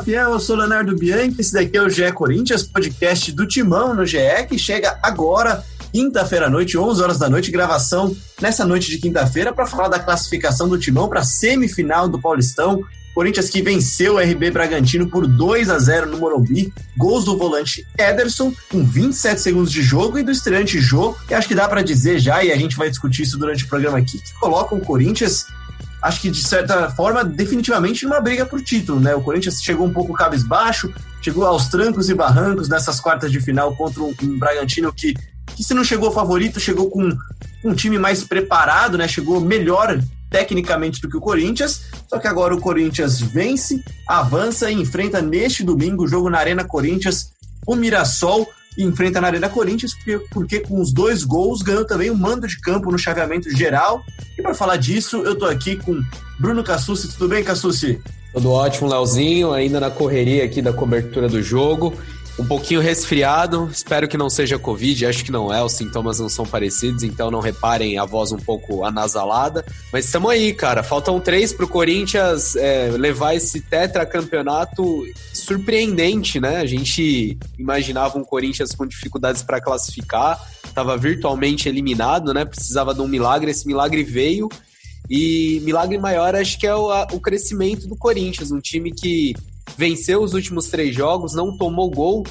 fiel, eu sou Leonardo Bianchi, esse daqui é o GE Corinthians, podcast do Timão no GE, que chega agora, quinta-feira à noite, 11 horas da noite, gravação nessa noite de quinta-feira para falar da classificação do Timão para semifinal do Paulistão. Corinthians que venceu o RB Bragantino por 2 a 0 no Morumbi. Gols do volante Ederson, com 27 segundos de jogo, e do estreante Jô, que acho que dá para dizer já, e a gente vai discutir isso durante o programa aqui, que colocam o Corinthians acho que de certa forma, definitivamente numa briga por título, né? O Corinthians chegou um pouco cabisbaixo, chegou aos trancos e barrancos nessas quartas de final contra um, um Bragantino que, que se não chegou favorito, chegou com um time mais preparado, né? Chegou melhor tecnicamente do que o Corinthians, só que agora o Corinthians vence, avança e enfrenta neste domingo o jogo na Arena Corinthians, o Mirassol, enfrenta na Arena Corinthians, porque, porque com os dois gols ganhou também o um mando de campo no chaveamento geral. E para falar disso, eu tô aqui com Bruno Cassucci. Tudo bem, Cassucci? Tudo ótimo, Leozinho. Ainda na correria aqui da cobertura do jogo um pouquinho resfriado, espero que não seja Covid, acho que não é, os sintomas não são parecidos, então não reparem a voz um pouco anasalada. Mas estamos aí, cara, faltam três para o Corinthians é, levar esse tetracampeonato surpreendente, né? A gente imaginava um Corinthians com dificuldades para classificar, estava virtualmente eliminado, né? Precisava de um milagre, esse milagre veio. E milagre maior acho que é o, o crescimento do Corinthians, um time que venceu os últimos três jogos, não tomou gol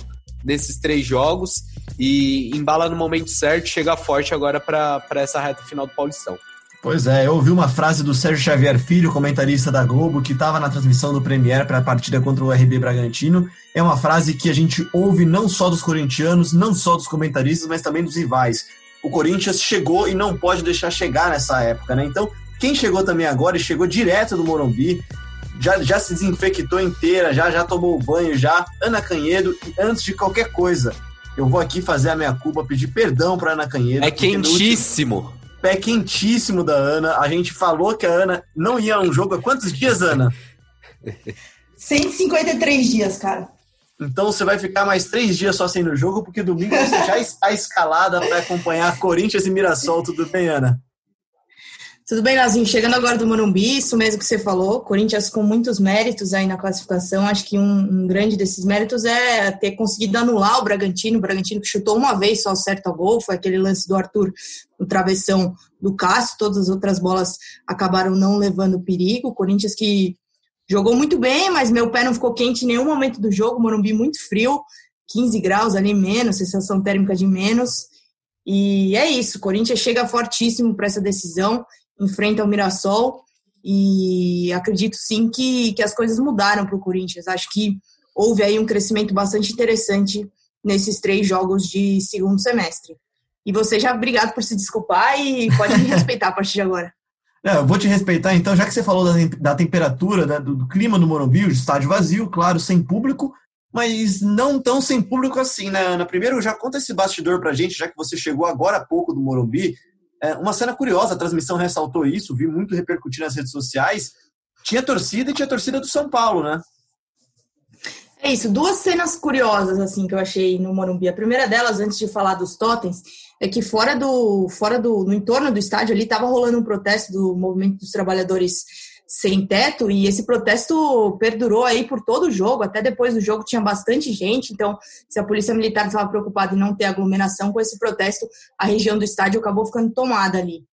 nesses três jogos e embala no momento certo, chega forte agora para essa reta final do Paulistão. Pois é, eu ouvi uma frase do Sérgio Xavier Filho, comentarista da Globo, que estava na transmissão do Premier para a partida contra o RB Bragantino. É uma frase que a gente ouve não só dos corintianos, não só dos comentaristas, mas também dos rivais. O Corinthians chegou e não pode deixar chegar nessa época, né? Então, quem chegou também agora e chegou direto do Morumbi, já, já se desinfectou inteira, já, já tomou banho, já. Ana Canhedo, e antes de qualquer coisa, eu vou aqui fazer a minha culpa, pedir perdão para Ana Canhedo. É quentíssimo. Pé quentíssimo da Ana. A gente falou que a Ana não ia a um jogo há quantos dias, Ana? 153 dias, cara. Então você vai ficar mais três dias só sem no jogo, porque domingo você já está escalada para acompanhar Corinthians e Mirassol. Tudo bem, Ana? Tudo bem, Nazinho? Chegando agora do Morumbi, isso mesmo que você falou, Corinthians com muitos méritos aí na classificação. Acho que um, um, grande desses méritos é ter conseguido anular o Bragantino. O Bragantino que chutou uma vez só certo gol, foi aquele lance do Arthur no travessão do Cássio. Todas as outras bolas acabaram não levando perigo. Corinthians que jogou muito bem, mas meu pé não ficou quente em nenhum momento do jogo. Morumbi muito frio, 15 graus ali menos, sensação térmica de menos. E é isso, Corinthians chega fortíssimo para essa decisão enfrenta o Mirassol e acredito sim que, que as coisas mudaram para o Corinthians. Acho que houve aí um crescimento bastante interessante nesses três jogos de segundo semestre. E você já obrigado por se desculpar e pode me respeitar a partir de agora. É, eu vou te respeitar, então, já que você falou da, da temperatura, né, do, do, clima no Morumbi, o estádio vazio, claro, sem público, mas não tão sem público assim, né, Ana? Primeiro, já conta esse bastidor pra gente, já que você chegou agora há pouco do Morumbi, uma cena curiosa, a transmissão ressaltou isso, vi muito repercutir nas redes sociais. Tinha torcida e tinha torcida do São Paulo, né? É isso, duas cenas curiosas assim que eu achei no Morumbi. A primeira delas, antes de falar dos totens, é que fora do fora do no entorno do estádio ali estava rolando um protesto do movimento dos trabalhadores sem teto e esse protesto perdurou aí por todo o jogo, até depois do jogo tinha bastante gente, então se a polícia militar estava preocupada em não ter aglomeração com esse protesto, a região do estádio acabou ficando tomada ali.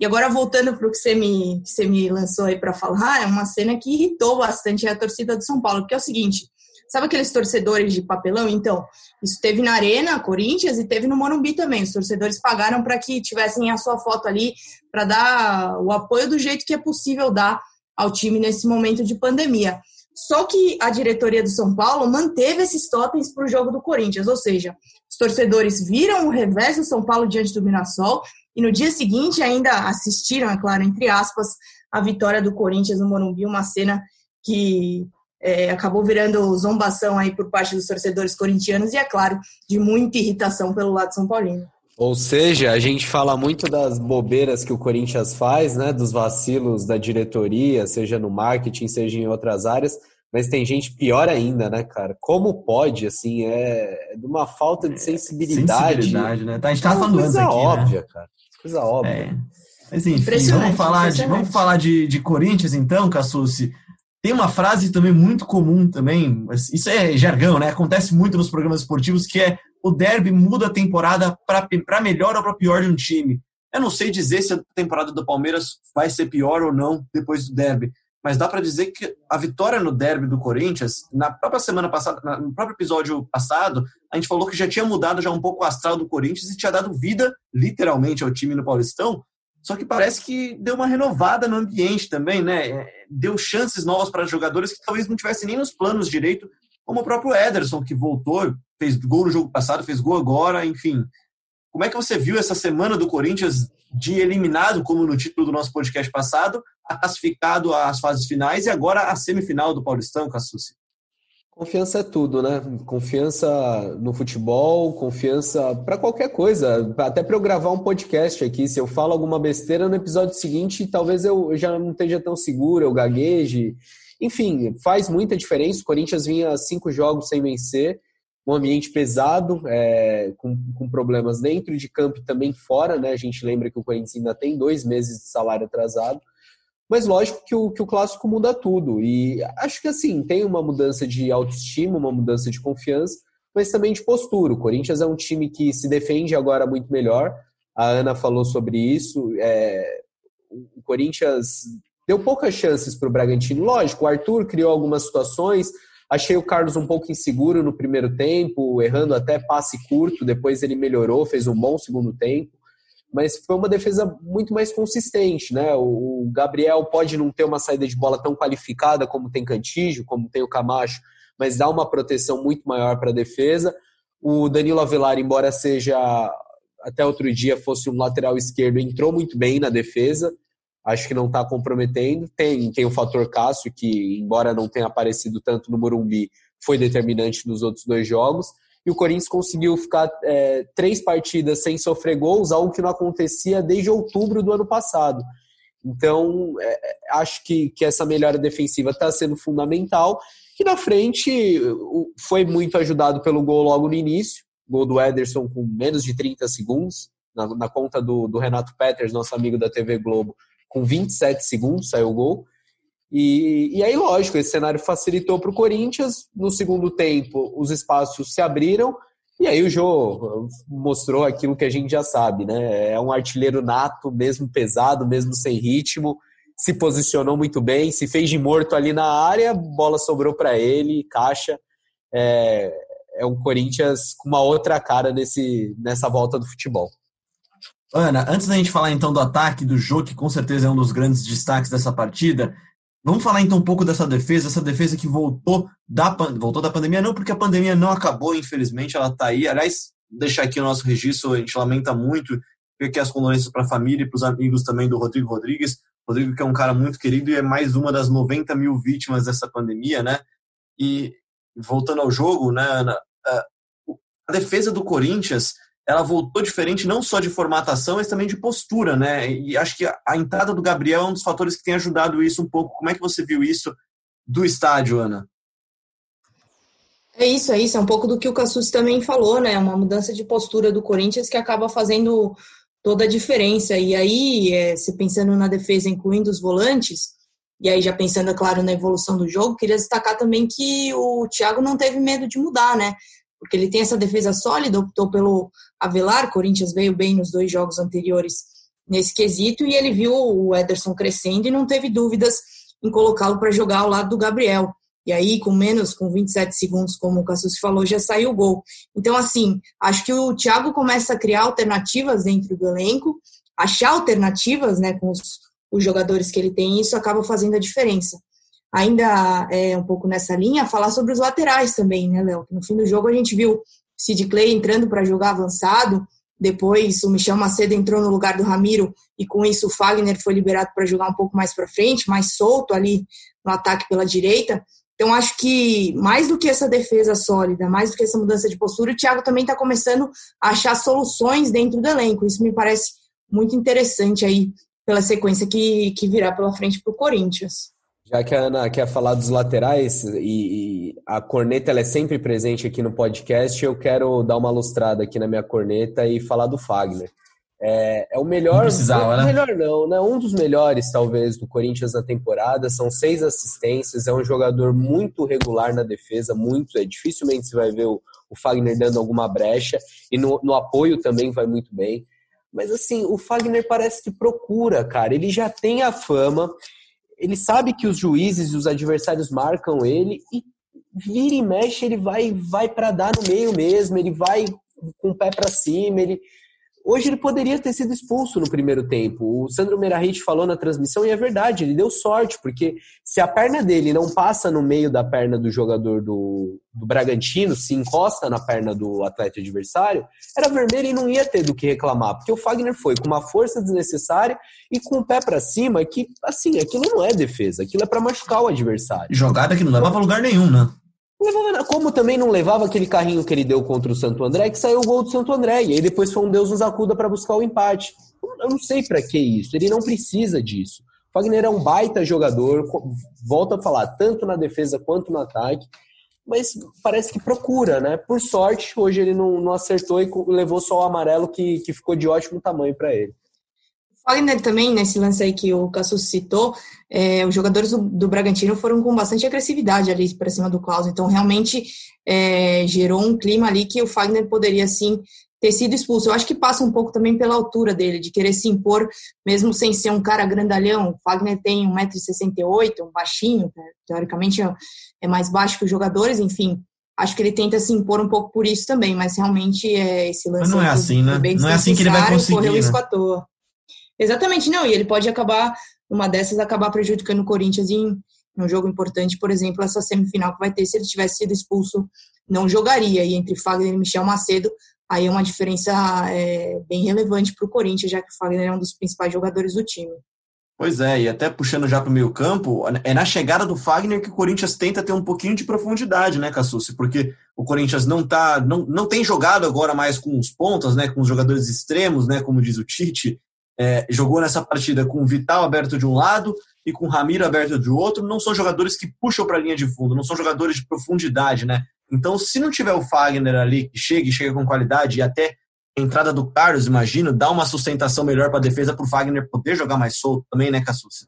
E agora voltando para o que você me, que você me lançou aí para falar, é uma cena que irritou bastante a torcida do São Paulo, porque é o seguinte, sabe aqueles torcedores de papelão? Então, isso teve na Arena, Corinthians, e teve no Morumbi também. Os torcedores pagaram para que tivessem a sua foto ali, para dar o apoio do jeito que é possível dar ao time nesse momento de pandemia. Só que a diretoria do São Paulo manteve esses totens para o jogo do Corinthians, ou seja, os torcedores viram o revés do São Paulo diante do Mirassol e no dia seguinte ainda assistiram, é claro, entre aspas, a vitória do Corinthians no Morumbi, uma cena que é, acabou virando zombação aí por parte dos torcedores corintianos e, é claro, de muita irritação pelo lado São Paulino. Ou seja, a gente fala muito das bobeiras que o Corinthians faz, né? Dos vacilos da diretoria, seja no marketing, seja em outras áreas, mas tem gente pior ainda, né, cara? Como pode, assim, é de uma falta de sensibilidade. Sensibilidade, né? Tá, a gente tava falando antes aqui, óbvia, né? cara. Coisa óbvia. É. Mas enfim, vamos falar, de, vamos falar de, de Corinthians então, Cassucci. Tem uma frase também muito comum também, isso é jargão, né? Acontece muito nos programas esportivos, que é o derby muda a temporada para melhor ou para pior de um time. Eu não sei dizer se a temporada do Palmeiras vai ser pior ou não depois do derby, mas dá para dizer que a vitória no derby do Corinthians, na própria semana passada, no próprio episódio passado, a gente falou que já tinha mudado já um pouco o astral do Corinthians e tinha dado vida, literalmente, ao time no Paulistão. Só que parece que deu uma renovada no ambiente também, né? É, deu chances novas para jogadores que talvez não tivessem nem nos planos direito, como o próprio Ederson, que voltou, fez gol no jogo passado, fez gol agora, enfim. Como é que você viu essa semana do Corinthians de eliminado, como no título do nosso podcast passado, a classificado às fases finais e agora a semifinal do Paulistão, Cassucci? Confiança é tudo, né? Confiança no futebol, confiança para qualquer coisa. Até para eu gravar um podcast aqui, se eu falo alguma besteira no episódio seguinte, talvez eu já não esteja tão seguro, eu gagueje. Enfim, faz muita diferença. O Corinthians vinha cinco jogos sem vencer, um ambiente pesado, é, com, com problemas dentro de campo e também fora, né? A gente lembra que o Corinthians ainda tem dois meses de salário atrasado. Mas lógico que o, que o clássico muda tudo. E acho que assim, tem uma mudança de autoestima, uma mudança de confiança, mas também de postura. O Corinthians é um time que se defende agora muito melhor. A Ana falou sobre isso. É, o Corinthians deu poucas chances para o Bragantino. Lógico, o Arthur criou algumas situações. Achei o Carlos um pouco inseguro no primeiro tempo, errando até passe curto. Depois ele melhorou, fez um bom segundo tempo mas foi uma defesa muito mais consistente, né? O Gabriel pode não ter uma saída de bola tão qualificada como tem Cantígio, como tem o Camacho, mas dá uma proteção muito maior para a defesa. O Danilo Avelar, embora seja até outro dia fosse um lateral esquerdo, entrou muito bem na defesa. Acho que não está comprometendo. Tem, tem o fator Cássio, que, embora não tenha aparecido tanto no Morumbi, foi determinante nos outros dois jogos e o Corinthians conseguiu ficar é, três partidas sem sofrer gols, algo que não acontecia desde outubro do ano passado. Então, é, acho que, que essa melhora defensiva está sendo fundamental. E na frente foi muito ajudado pelo gol logo no início, gol do Ederson com menos de 30 segundos, na, na conta do, do Renato Peters, nosso amigo da TV Globo, com 27 segundos saiu o gol. E, e aí, lógico, esse cenário facilitou para o Corinthians. No segundo tempo, os espaços se abriram. E aí o Jô mostrou aquilo que a gente já sabe, né? É um artilheiro nato, mesmo pesado, mesmo sem ritmo. Se posicionou muito bem, se fez de morto ali na área, bola sobrou para ele, caixa. É, é um Corinthians com uma outra cara nesse, nessa volta do futebol. Ana, antes da gente falar então do ataque do jogo, que com certeza é um dos grandes destaques dessa partida, Vamos falar então um pouco dessa defesa, essa defesa que voltou da, voltou da pandemia, não porque a pandemia não acabou, infelizmente, ela está aí. Aliás, deixar aqui o nosso registro, a gente lamenta muito, aqui as condolências para a família e para os amigos também do Rodrigo Rodrigues. Rodrigo, que é um cara muito querido e é mais uma das 90 mil vítimas dessa pandemia, né? E voltando ao jogo, né, Ana, a defesa do Corinthians ela voltou diferente não só de formatação, mas também de postura, né? E acho que a entrada do Gabriel é um dos fatores que tem ajudado isso um pouco. Como é que você viu isso do estádio, Ana? É isso, é isso. É um pouco do que o Cassus também falou, né? Uma mudança de postura do Corinthians que acaba fazendo toda a diferença. E aí, é, se pensando na defesa, incluindo os volantes, e aí já pensando, é claro, na evolução do jogo, queria destacar também que o Thiago não teve medo de mudar, né? Porque ele tem essa defesa sólida, optou pelo Avelar, Corinthians veio bem nos dois jogos anteriores nesse quesito, e ele viu o Ederson crescendo e não teve dúvidas em colocá-lo para jogar ao lado do Gabriel. E aí, com menos, com 27 segundos, como o Cassus falou, já saiu o gol. Então, assim, acho que o Thiago começa a criar alternativas dentro do elenco, achar alternativas né, com os, os jogadores que ele tem, e isso acaba fazendo a diferença ainda é, um pouco nessa linha, falar sobre os laterais também, né, Léo? No fim do jogo a gente viu Sid Clay entrando para jogar avançado, depois o Michel Macedo entrou no lugar do Ramiro e com isso o Fagner foi liberado para jogar um pouco mais para frente, mais solto ali no ataque pela direita. Então acho que mais do que essa defesa sólida, mais do que essa mudança de postura, o Thiago também está começando a achar soluções dentro do elenco. Isso me parece muito interessante aí pela sequência que, que virá pela frente para o Corinthians. Já que a Ana quer falar dos laterais e, e a corneta é sempre presente aqui no podcast, eu quero dar uma lustrada aqui na minha corneta e falar do Fagner. É, é o melhor. Não precisava, né? Melhor não, né? Um dos melhores, talvez, do Corinthians na temporada. São seis assistências. É um jogador muito regular na defesa, muito. É dificilmente você vai ver o, o Fagner dando alguma brecha. E no, no apoio também vai muito bem. Mas assim, o Fagner parece que procura, cara. Ele já tem a fama. Ele sabe que os juízes e os adversários marcam ele e vira e mexe, ele vai vai para dar no meio mesmo, ele vai com o pé para cima, ele Hoje ele poderia ter sido expulso no primeiro tempo. O Sandro Merahit falou na transmissão e é verdade, ele deu sorte, porque se a perna dele não passa no meio da perna do jogador do, do Bragantino, se encosta na perna do atleta adversário, era vermelho e não ia ter do que reclamar, porque o Fagner foi com uma força desnecessária e com o pé para cima, que assim, aquilo não é defesa, aquilo é para machucar o adversário. Jogada que não leva para lugar nenhum, né? Como também não levava aquele carrinho que ele deu contra o Santo André, que saiu o gol do Santo André. E aí depois foi um Deus nos acuda para buscar o empate. Eu não sei para que isso. Ele não precisa disso. O Fagner é um baita jogador, volta a falar, tanto na defesa quanto no ataque. Mas parece que procura, né? Por sorte, hoje ele não, não acertou e levou só o amarelo que, que ficou de ótimo tamanho para ele. Fagner também, nesse lance aí que o Cassus citou, é, os jogadores do, do, Bragantino foram com bastante agressividade ali para cima do Klaus, então realmente é, gerou um clima ali que o Fagner poderia, sim, ter sido expulso. Eu acho que passa um pouco também pela altura dele, de querer se impor, mesmo sem ser um cara grandalhão. O Fagner tem 1,68m, um baixinho, né? teoricamente é, é mais baixo que os jogadores, enfim, acho que ele tenta se impor um pouco por isso também, mas realmente é esse lance. Mas não é assim, né? Não é assim que ele vai conseguir. Correu né? isso à toa. Exatamente, não. E ele pode acabar, uma dessas, acabar prejudicando o Corinthians em um jogo importante, por exemplo, essa semifinal que vai ter, se ele tivesse sido expulso, não jogaria. E entre Fagner e Michel Macedo, aí é uma diferença é, bem relevante para o Corinthians, já que o Fagner é um dos principais jogadores do time. Pois é, e até puxando já para o meio campo, é na chegada do Fagner que o Corinthians tenta ter um pouquinho de profundidade, né, Cassucci? Porque o Corinthians não tá, não, não tem jogado agora mais com os pontas, né, com os jogadores extremos, né, como diz o Tite, é, jogou nessa partida com o Vital aberto de um lado e com o Ramiro aberto de outro, não são jogadores que puxam para a linha de fundo, não são jogadores de profundidade, né? Então, se não tiver o Fagner ali que chega e chega com qualidade e até a entrada do Carlos, imagino, dá uma sustentação melhor para a defesa para o Fagner poder jogar mais solto também, né, Cassucci?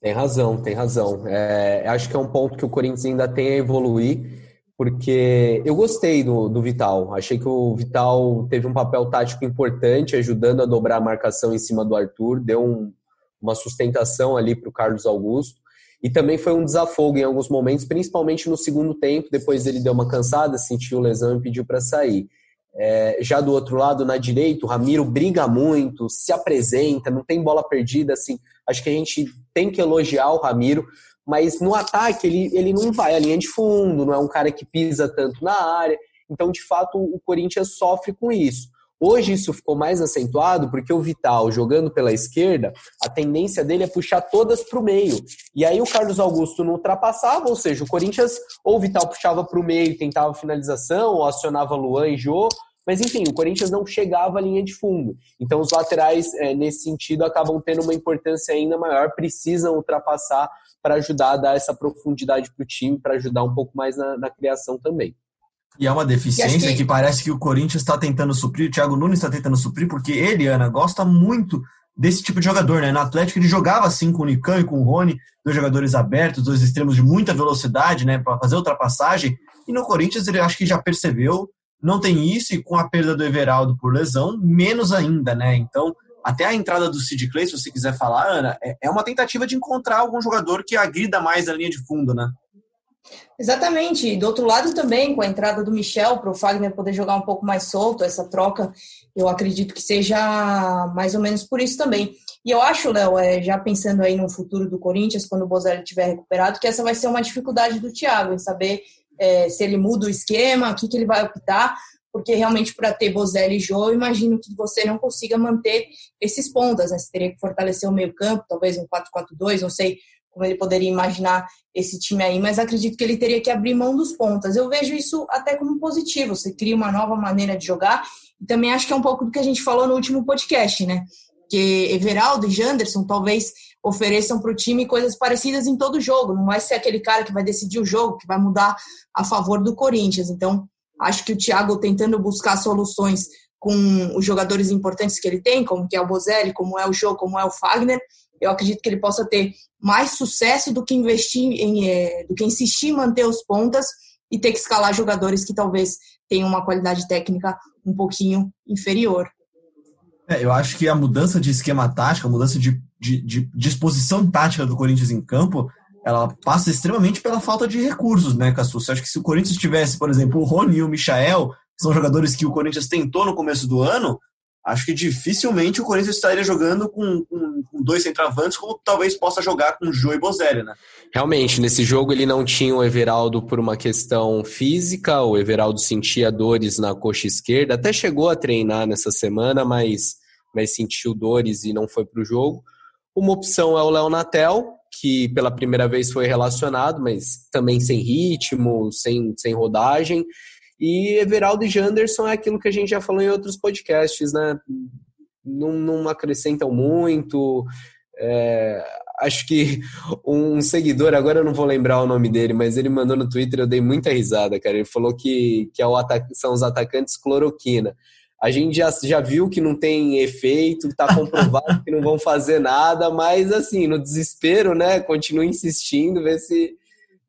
Tem razão, tem razão. É, acho que é um ponto que o Corinthians ainda tem a evoluir porque eu gostei do, do Vital. Achei que o Vital teve um papel tático importante, ajudando a dobrar a marcação em cima do Arthur, deu um, uma sustentação ali para o Carlos Augusto. E também foi um desafogo em alguns momentos, principalmente no segundo tempo. Depois ele deu uma cansada, sentiu lesão e pediu para sair. É, já do outro lado, na direita, o Ramiro briga muito, se apresenta, não tem bola perdida. Assim, acho que a gente tem que elogiar o Ramiro, mas no ataque ele, ele não vai à linha de fundo, não é um cara que pisa tanto na área. Então, de fato, o Corinthians sofre com isso. Hoje isso ficou mais acentuado porque o Vital, jogando pela esquerda, a tendência dele é puxar todas para o meio. E aí o Carlos Augusto não ultrapassava, ou seja, o Corinthians ou o Vital puxava para o meio, tentava finalização, ou acionava Luan e Jô, mas enfim, o Corinthians não chegava à linha de fundo. Então os laterais, é, nesse sentido, acabam tendo uma importância ainda maior, precisam ultrapassar para ajudar a dar essa profundidade para o time, para ajudar um pouco mais na, na, criação também. E é uma deficiência que... que... parece que o Corinthians está tentando suprir, o Thiago Nunes está tentando suprir, porque ele, Ana, gosta muito desse tipo de jogador, né? No Atlético ele jogava assim com o Nicão e com o Rony, dois jogadores abertos, dois extremos de muita velocidade, né, para fazer ultrapassagem. E no Corinthians ele acho que já percebeu, não tem isso e com a perda do Everaldo por lesão, menos ainda, né? Então, até a entrada do Sid Clay, se você quiser falar, Ana, é, é uma tentativa de encontrar algum jogador que agrida mais a linha de fundo, né? Exatamente. Do outro lado também, com a entrada do Michel, para o Fagner poder jogar um pouco mais solto, essa troca, eu acredito que seja mais ou menos por isso também. E eu acho, Léo, é, já pensando aí no futuro do Corinthians, quando o Bozelli estiver recuperado, que essa vai ser uma dificuldade do Thiago, em saber é, se ele muda o esquema, o que, que ele vai optar, porque realmente para ter Bozelli e Jô, eu imagino que você não consiga manter esses pontas, né? Você teria que fortalecer o meio campo, talvez um 4-4-2, não sei como ele poderia imaginar esse time aí, mas acredito que ele teria que abrir mão dos pontas. Eu vejo isso até como positivo, você cria uma nova maneira de jogar, e também acho que é um pouco do que a gente falou no último podcast, né? Que Everaldo e Janderson talvez ofereçam para o time coisas parecidas em todo jogo, não vai ser aquele cara que vai decidir o jogo, que vai mudar a favor do Corinthians. Então, Acho que o Thiago tentando buscar soluções com os jogadores importantes que ele tem, como que é o Bozelli, como é o Jô, como é o Fagner, eu acredito que ele possa ter mais sucesso do que investir em, é, do que insistir em manter os pontas e ter que escalar jogadores que talvez tenham uma qualidade técnica um pouquinho inferior. É, eu acho que a mudança de esquema tático, a mudança de, de, de, disposição tática do Corinthians em campo, ela passa extremamente pela falta de recursos, né, Cassu? Você acha que se o Corinthians tivesse, por exemplo, o Rony e o Michael, que são jogadores que o Corinthians tentou no começo do ano, acho que dificilmente o Corinthians estaria jogando com, com, com dois centravantes, como talvez possa jogar com Jô e Bozelli, né? Realmente, nesse jogo ele não tinha o Everaldo por uma questão física, o Everaldo sentia dores na coxa esquerda, até chegou a treinar nessa semana, mas, mas sentiu dores e não foi para o jogo. Uma opção é o Léo Natel, que pela primeira vez foi relacionado, mas também sem ritmo, sem, sem rodagem. E Everaldo e Janderson é aquilo que a gente já falou em outros podcasts, né? Não, não acrescentam muito. É, acho que um seguidor, agora eu não vou lembrar o nome dele, mas ele mandou no Twitter, eu dei muita risada, cara. Ele falou que, que é são os atacantes cloroquina. A gente já, já viu que não tem efeito, está comprovado que não vão fazer nada, mas assim, no desespero, né? Continua insistindo, ver se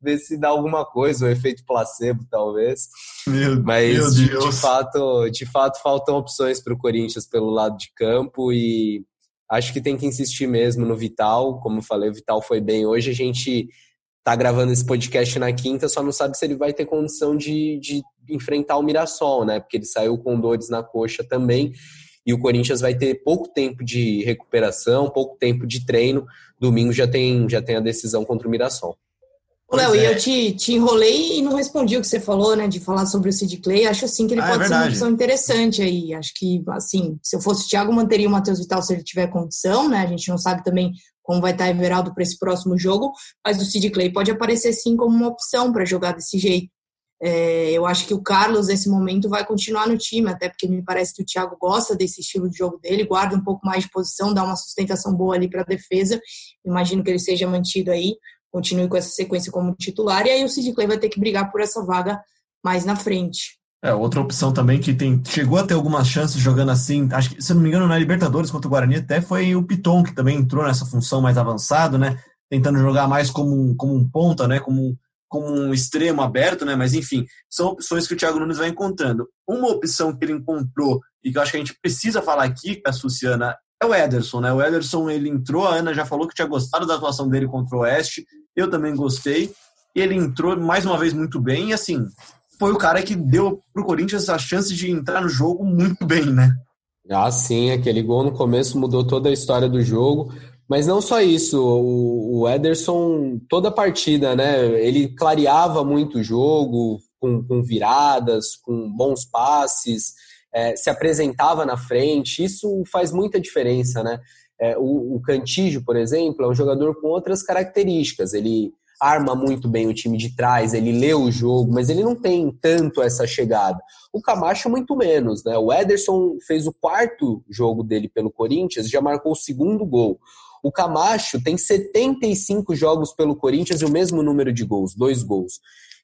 ver se dá alguma coisa, o um efeito placebo, talvez. Meu, Mas meu de, de, fato, de fato faltam opções para o Corinthians pelo lado de campo e acho que tem que insistir mesmo no Vital. Como eu falei, o Vital foi bem hoje. A gente tá gravando esse podcast na quinta, só não sabe se ele vai ter condição de, de enfrentar o Mirassol, né? Porque ele saiu com dores na coxa também. E o Corinthians vai ter pouco tempo de recuperação, pouco tempo de treino. Domingo já tem, já tem a decisão contra o Mirassol. Léo, e eu é. te, te enrolei e não respondi o que você falou, né? De falar sobre o Sid Clay. Acho assim que ele ah, é pode é ser uma opção interessante aí. Acho que, assim, se eu fosse o Thiago, manteria o Matheus Vital se ele tiver condição, né? A gente não sabe também como vai estar Everaldo para esse próximo jogo, mas o Sid Clay pode aparecer sim como uma opção para jogar desse jeito. É, eu acho que o Carlos, nesse momento, vai continuar no time, até porque me parece que o Thiago gosta desse estilo de jogo dele, guarda um pouco mais de posição, dá uma sustentação boa ali para a defesa. Imagino que ele seja mantido aí continue com essa sequência como titular, e aí o Sid Clay vai ter que brigar por essa vaga mais na frente. É, outra opção também que tem, chegou a ter algumas chances jogando assim, acho que, se não me engano, na Libertadores contra o Guarani até foi o Piton, que também entrou nessa função mais avançado, né? Tentando jogar mais como um, como um ponta, né? Como, como um extremo aberto, né? Mas enfim, são opções que o Thiago Nunes vai encontrando. Uma opção que ele encontrou e que eu acho que a gente precisa falar aqui, a Suciana, é o Ederson, né? O Ederson, ele entrou, a Ana já falou que tinha gostado da atuação dele contra o Oeste, eu também gostei. Ele entrou mais uma vez muito bem e, assim, foi o cara que deu pro Corinthians a chance de entrar no jogo muito bem, né? Ah, sim, aquele gol no começo mudou toda a história do jogo. Mas não só isso, o Ederson, toda partida, né? Ele clareava muito o jogo, com, com viradas, com bons passes, é, se apresentava na frente. Isso faz muita diferença, né? É, o, o Cantígio, por exemplo, é um jogador com outras características. Ele arma muito bem o time de trás, ele lê o jogo, mas ele não tem tanto essa chegada. O Camacho, muito menos, né? O Ederson fez o quarto jogo dele pelo Corinthians, já marcou o segundo gol. O Camacho tem 75 jogos pelo Corinthians e o mesmo número de gols, dois gols.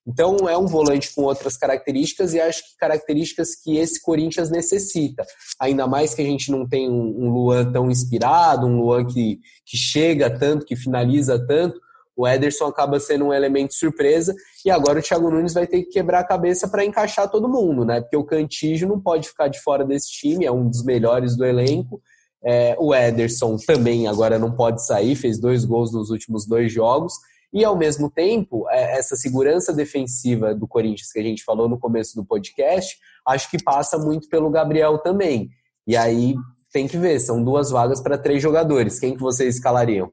Então é um volante com outras características e acho que características que esse Corinthians necessita. Ainda mais que a gente não tem um, Luan tão inspirado, um Luan que, que chega tanto, que finaliza tanto. O Ederson acaba sendo um elemento surpresa e agora o Thiago Nunes vai ter que quebrar a cabeça para encaixar todo mundo, né? Porque o Cantígio não pode ficar de fora desse time, é um dos melhores do elenco. É, o Ederson também agora não pode sair, fez dois gols nos últimos dois jogos. E, ao mesmo tempo, é, essa segurança defensiva do Corinthians que a gente falou no começo do podcast, acho que passa muito pelo Gabriel também. E aí tem que ver, são duas vagas para três jogadores. Quem que vocês escalariam?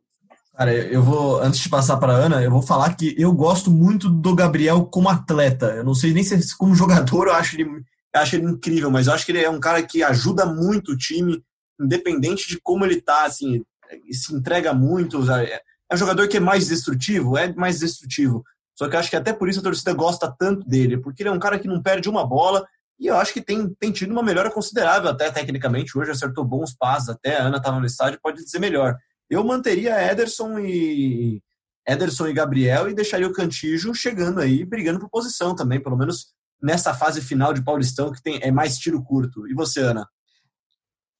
Cara, eu vou, antes de passar para Ana, eu vou falar que eu gosto muito do Gabriel como atleta. Eu não sei nem se como jogador eu acho ele, eu acho ele incrível, mas eu acho que ele é um cara que ajuda muito o time, independente de como ele tá, assim, se entrega muito. É um jogador que é mais destrutivo? É mais destrutivo. Só que eu acho que até por isso a torcida gosta tanto dele, porque ele é um cara que não perde uma bola e eu acho que tem, tem tido uma melhora considerável até tecnicamente. Hoje acertou bons passos, até a Ana estava no estádio, pode dizer melhor. Eu manteria Ederson e Ederson e Gabriel e deixaria o Cantijo chegando aí, brigando por posição também, pelo menos nessa fase final de Paulistão que tem, é mais tiro curto. E você, Ana?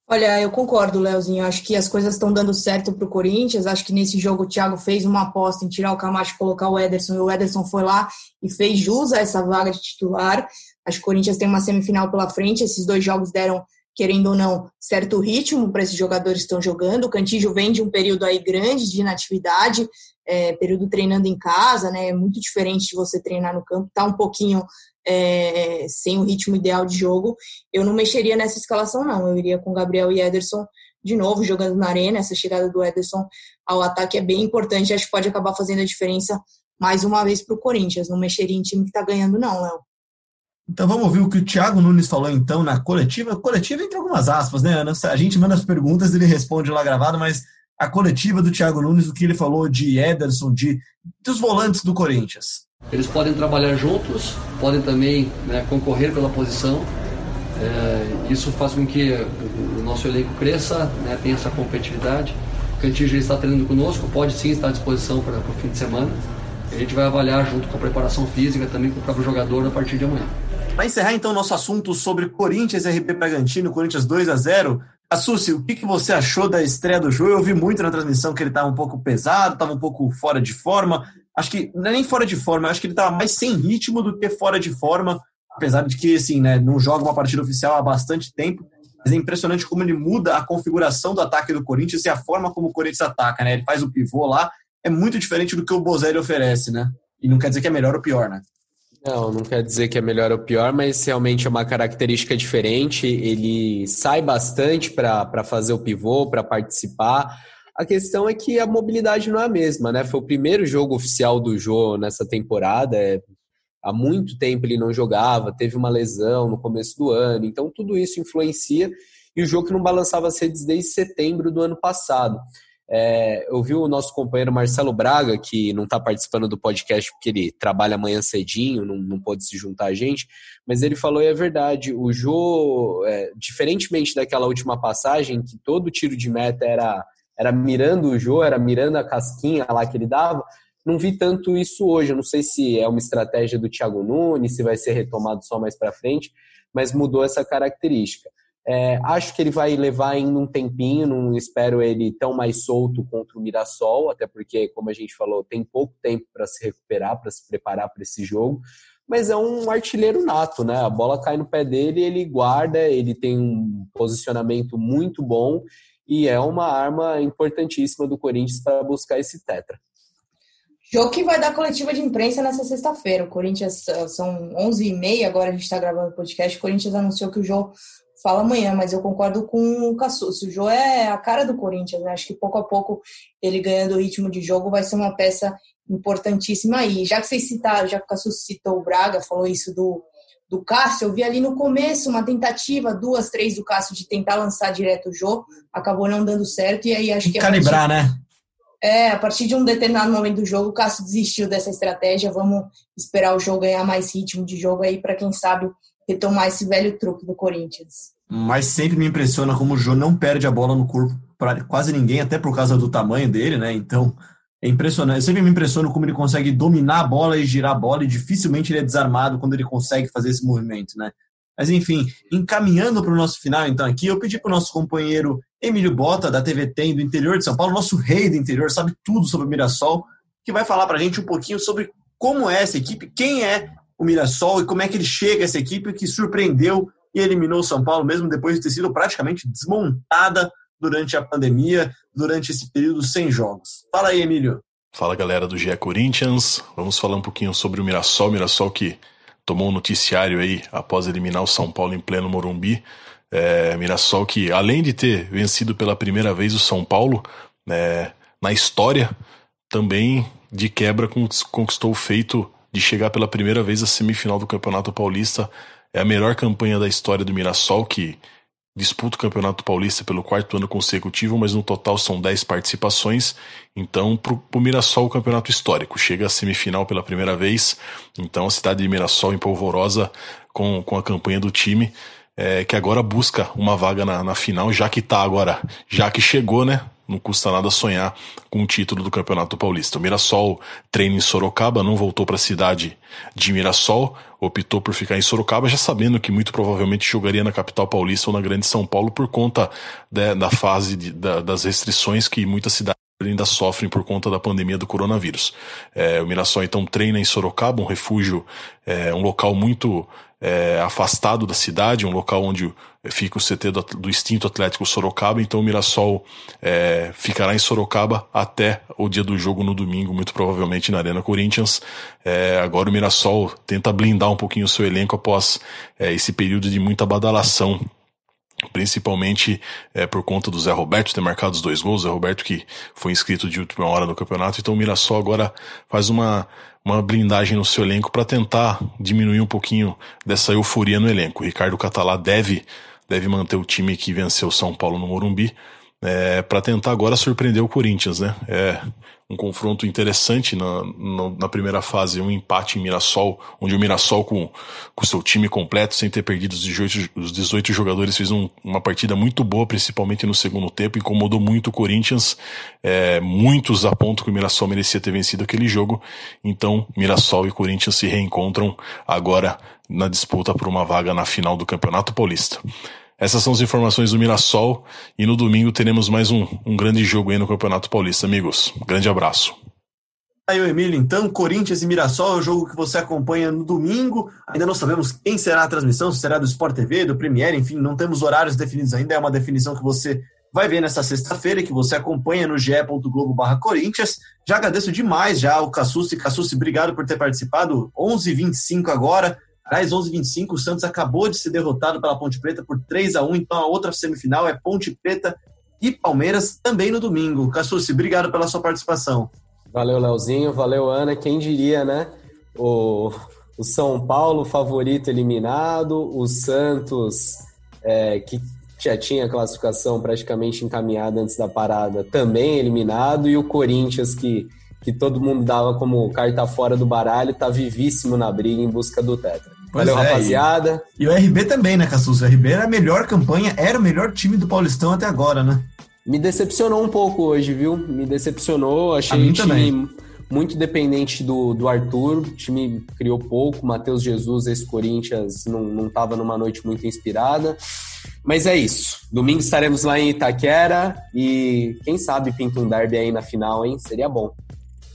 Olha, eu concordo, Leozinho. Acho que as coisas estão dando certo para o Corinthians. Acho que nesse jogo o Thiago fez uma aposta em tirar o Camacho e colocar o Ederson. E o Ederson foi lá e fez jus a essa vaga de titular. Acho que o Corinthians tem uma semifinal pela frente. Esses dois jogos deram, querendo ou não, certo ritmo para esses jogadores que estão jogando. O Cantígio vem de um período aí grande de inatividade, é, período treinando em casa, né? É muito diferente de você treinar no campo. Tá um pouquinho é, sem o ritmo ideal de jogo, eu não mexeria nessa escalação, não. Eu iria com Gabriel e Ederson de novo jogando na arena. Essa chegada do Ederson ao ataque é bem importante, acho que pode acabar fazendo a diferença mais uma vez para o Corinthians. Não mexeria em time que está ganhando, não, Léo. Então vamos ouvir o que o Thiago Nunes falou então na coletiva. Coletiva entre algumas aspas, né, Ana? A gente manda as perguntas, ele responde lá gravado, mas a coletiva do Thiago Nunes, o que ele falou de Ederson, de dos volantes do Corinthians. Eles podem trabalhar juntos, podem também né, concorrer pela posição. É, isso faz com que o nosso elenco cresça, né, tenha essa competitividade. O Cantinho já está treinando conosco, pode sim estar à disposição para o fim de semana. A gente vai avaliar junto com a preparação física, também com o próprio jogador a partir de amanhã. Para encerrar então nosso assunto sobre Corinthians e RB Bragantino, Corinthians 2 a 0 Assuci, o que, que você achou da estreia do jogo? Eu vi muito na transmissão que ele estava um pouco pesado, estava um pouco fora de forma. Acho que não é nem fora de forma, acho que ele estava mais sem ritmo do que fora de forma, apesar de que, assim, né, não joga uma partida oficial há bastante tempo. Mas é impressionante como ele muda a configuração do ataque do Corinthians e a forma como o Corinthians ataca, né? Ele faz o pivô lá, é muito diferente do que o Bozelli oferece, né? E não quer dizer que é melhor ou pior, né? Não, não quer dizer que é melhor ou pior, mas realmente é uma característica diferente. Ele sai bastante para fazer o pivô, para participar. A questão é que a mobilidade não é a mesma, né? Foi o primeiro jogo oficial do Jô nessa temporada. É, há muito tempo ele não jogava, teve uma lesão no começo do ano, então tudo isso influencia. E o jogo que não balançava as redes desde setembro do ano passado. É, eu vi o nosso companheiro Marcelo Braga, que não está participando do podcast porque ele trabalha amanhã cedinho, não, não pôde se juntar a gente, mas ele falou e é verdade, o Jô, é, diferentemente daquela última passagem, que todo tiro de meta era, era mirando o Jô, era mirando a casquinha lá que ele dava, não vi tanto isso hoje. Não sei se é uma estratégia do Thiago Nunes, se vai ser retomado só mais para frente, mas mudou essa característica. É, acho que ele vai levar ainda um tempinho, não espero ele tão mais solto contra o Mirassol, até porque, como a gente falou, tem pouco tempo para se recuperar, para se preparar para esse jogo. Mas é um artilheiro nato, né? A bola cai no pé dele, ele guarda, ele tem um posicionamento muito bom e é uma arma importantíssima do Corinthians para buscar esse tetra. Jogo que vai dar coletiva de imprensa nessa sexta-feira. O Corinthians ah, são 11h30, agora a gente está gravando o podcast. O Corinthians anunciou que o jogo fala amanhã, mas eu concordo com o Cassucci. O Jô é a cara do Corinthians, né? Acho que pouco a pouco ele ganhando o ritmo de jogo vai ser uma peça importantíssima aí. Já que vocês citaram, já que o Cassucci citou o Braga, falou isso do, do Cássio, eu vi ali no começo uma tentativa, duas, três do Cássio de tentar lançar direto o Jô, acabou não dando certo, e aí acho que. Calibrar, partir, né? É, a partir de um determinado momento do jogo, o Cássio desistiu dessa estratégia. Vamos esperar o jogo ganhar mais ritmo de jogo aí, para quem sabe retomar esse velho truque do Corinthians. Mas sempre me impressiona como o Jô não perde a bola no corpo para quase ninguém, até por causa do tamanho dele, né? Então, é impressionante. Eu sempre me impressiono como ele consegue dominar a bola e girar a bola, e dificilmente ele é desarmado quando ele consegue fazer esse movimento, né? Mas enfim, encaminhando para o nosso final, então, aqui, eu pedi para o nosso companheiro Emílio Bota, da TV Tem, do interior de São Paulo, nosso rei do interior, sabe tudo sobre o Mirassol, que vai falar para a gente um pouquinho sobre como é essa equipe, quem é o Mirassol e como é que ele chega a essa equipe que surpreendeu e eliminou o São Paulo, mesmo depois de ter sido praticamente desmontada durante a pandemia, durante esse período sem jogos. Fala aí, Emílio. Fala galera do GE Corinthians, vamos falar um pouquinho sobre o Mirassol, Mirassol que tomou um noticiário aí após eliminar o São Paulo em pleno Morumbi. É, Mirassol que, além de ter vencido pela primeira vez o São Paulo né, na história, também de quebra conquistou o feito de chegar pela primeira vez à semifinal do Campeonato Paulista. É a melhor campanha da história do Mirassol, que disputa o Campeonato Paulista pelo quarto ano consecutivo, mas no total são 10 participações. Então, para o Mirassol, o campeonato histórico. Chega à semifinal pela primeira vez. Então, a cidade de Mirassol em polvorosa com, com a campanha do time, é, que agora busca uma vaga na, na final, já que tá agora, já que chegou, né? Não custa nada sonhar com o título do Campeonato Paulista. O Mirassol treina em Sorocaba, não voltou para a cidade de Mirassol, optou por ficar em Sorocaba, já sabendo que muito provavelmente jogaria na capital paulista ou na Grande São Paulo por conta de, da fase de, da, das restrições que muitas cidades ainda sofrem por conta da pandemia do coronavírus. É, o Mirassol então treina em Sorocaba, um refúgio, é, um local muito é, afastado da cidade, um local onde fica o CT do, do Instinto Atlético Sorocaba. Então o Mirassol é, ficará em Sorocaba até o dia do jogo no domingo, muito provavelmente na Arena Corinthians. É, agora o Mirassol tenta blindar um pouquinho o seu elenco após é, esse período de muita badalação principalmente é, por conta do Zé Roberto ter marcado os dois gols, Zé Roberto que foi inscrito de última hora no campeonato, então o Mirassol agora faz uma, uma blindagem no seu elenco para tentar diminuir um pouquinho dessa euforia no elenco. O Ricardo Catalá deve, deve manter o time que venceu São Paulo no Morumbi, é, para tentar agora surpreender o Corinthians, né? É um confronto interessante na, na, na, primeira fase, um empate em Mirassol, onde o Mirassol com o seu time completo, sem ter perdido os 18, os 18 jogadores, fez um, uma partida muito boa, principalmente no segundo tempo, incomodou muito o Corinthians, é, muitos apontam que o Mirassol merecia ter vencido aquele jogo, então Mirassol e Corinthians se reencontram agora na disputa por uma vaga na final do Campeonato Paulista. Essas são as informações do Mirassol e no domingo teremos mais um, um grande jogo aí no Campeonato Paulista, amigos. Grande abraço. Aí Emílio, então, Corinthians e Mirassol é o jogo que você acompanha no domingo. Ainda não sabemos quem será a transmissão, se será do Sport TV, do Premiere, enfim, não temos horários definidos ainda. É uma definição que você vai ver nessa sexta-feira, que você acompanha no ge.globo barra Corinthians. Já agradeço demais já o Cassucci. Cassucci, obrigado por ter participado. 11h25 agora. Aliás, 11:25 o Santos acabou de ser derrotado pela Ponte Preta por 3 a 1 então a outra semifinal é Ponte Preta e Palmeiras também no domingo. Cassucci, obrigado pela sua participação. Valeu, Leozinho, valeu, Ana. Quem diria, né? O, o São Paulo favorito eliminado, o Santos, é, que já tinha classificação praticamente encaminhada antes da parada, também eliminado, e o Corinthians, que, que todo mundo dava como carta fora do baralho, tá vivíssimo na briga em busca do Tetra. Valeu, é, rapaziada. E, e, o RB também, né, Cassus? O RB era a melhor campanha, era o melhor time do Paulistão até agora, né? Me decepcionou um pouco hoje, viu? Me decepcionou. Achei o time muito dependente do, do Arthur. O time criou pouco. Matheus Jesus, esse Corinthians, não, não tava numa noite muito inspirada. Mas é isso. Domingo estaremos lá em Itaquera e quem sabe pinta um derby aí na final, hein? Seria bom.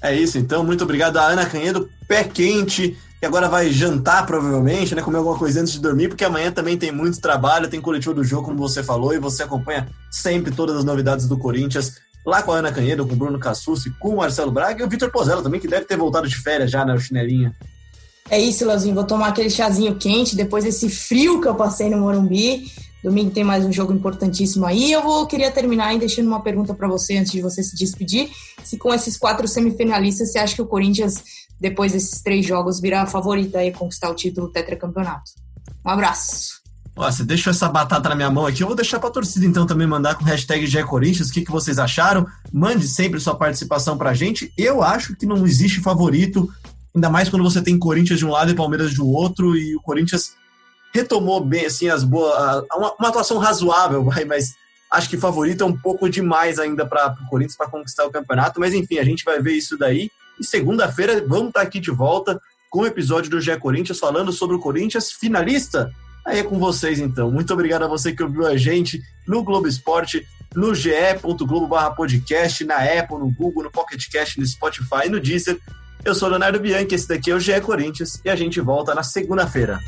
É isso, então. Muito obrigado a Ana Canhedo, pé quente que agora vai jantar provavelmente, né? Comer alguma coisa antes de dormir, porque amanhã também tem muito trabalho, tem coletivo do jogo, como você falou, e você acompanha sempre todas as novidades do Corinthians, lá com a Ana Canhedo, com o Bruno Cassucci, com o Marcelo Braga e o Vitor Pozella também, que deve ter voltado de férias já, né? O chinelinha. É isso, Leozinho. Vou tomar aquele chazinho quente depois desse frio que eu passei no Morumbi. Domingo tem mais um jogo importantíssimo aí. Eu vou queria terminar aí deixando uma pergunta para você antes de você se despedir. Se com esses quatro semifinalistas você acha que o Corinthians depois desses três jogos, virar a favorita e conquistar o título tetracampeonato. Um abraço. Ó, você deixou essa batata na minha mão aqui, eu vou deixar pra torcida então também mandar com hashtag Corinthians, o que, que vocês acharam? Mande sempre sua participação pra gente. Eu acho que não existe favorito, ainda mais quando você tem Corinthians de um lado e Palmeiras do outro, e o Corinthians retomou bem, assim, as boas. Uma, uma atuação razoável, vai, mas acho que favorito é um pouco demais ainda para o Corinthians para conquistar o campeonato, mas enfim, a gente vai ver isso daí. E segunda-feira vamos estar aqui de volta com o episódio do GE Corinthians falando sobre o Corinthians finalista. Aí é com vocês então. Muito obrigado a você que ouviu a gente no Globo Esporte, no ge.globo podcast, na Apple, no Google, no Pocket Cast, no Spotify, no Deezer. Eu sou Leonardo Bianchi, esse daqui é o GE Corinthians e a gente volta na segunda-feira.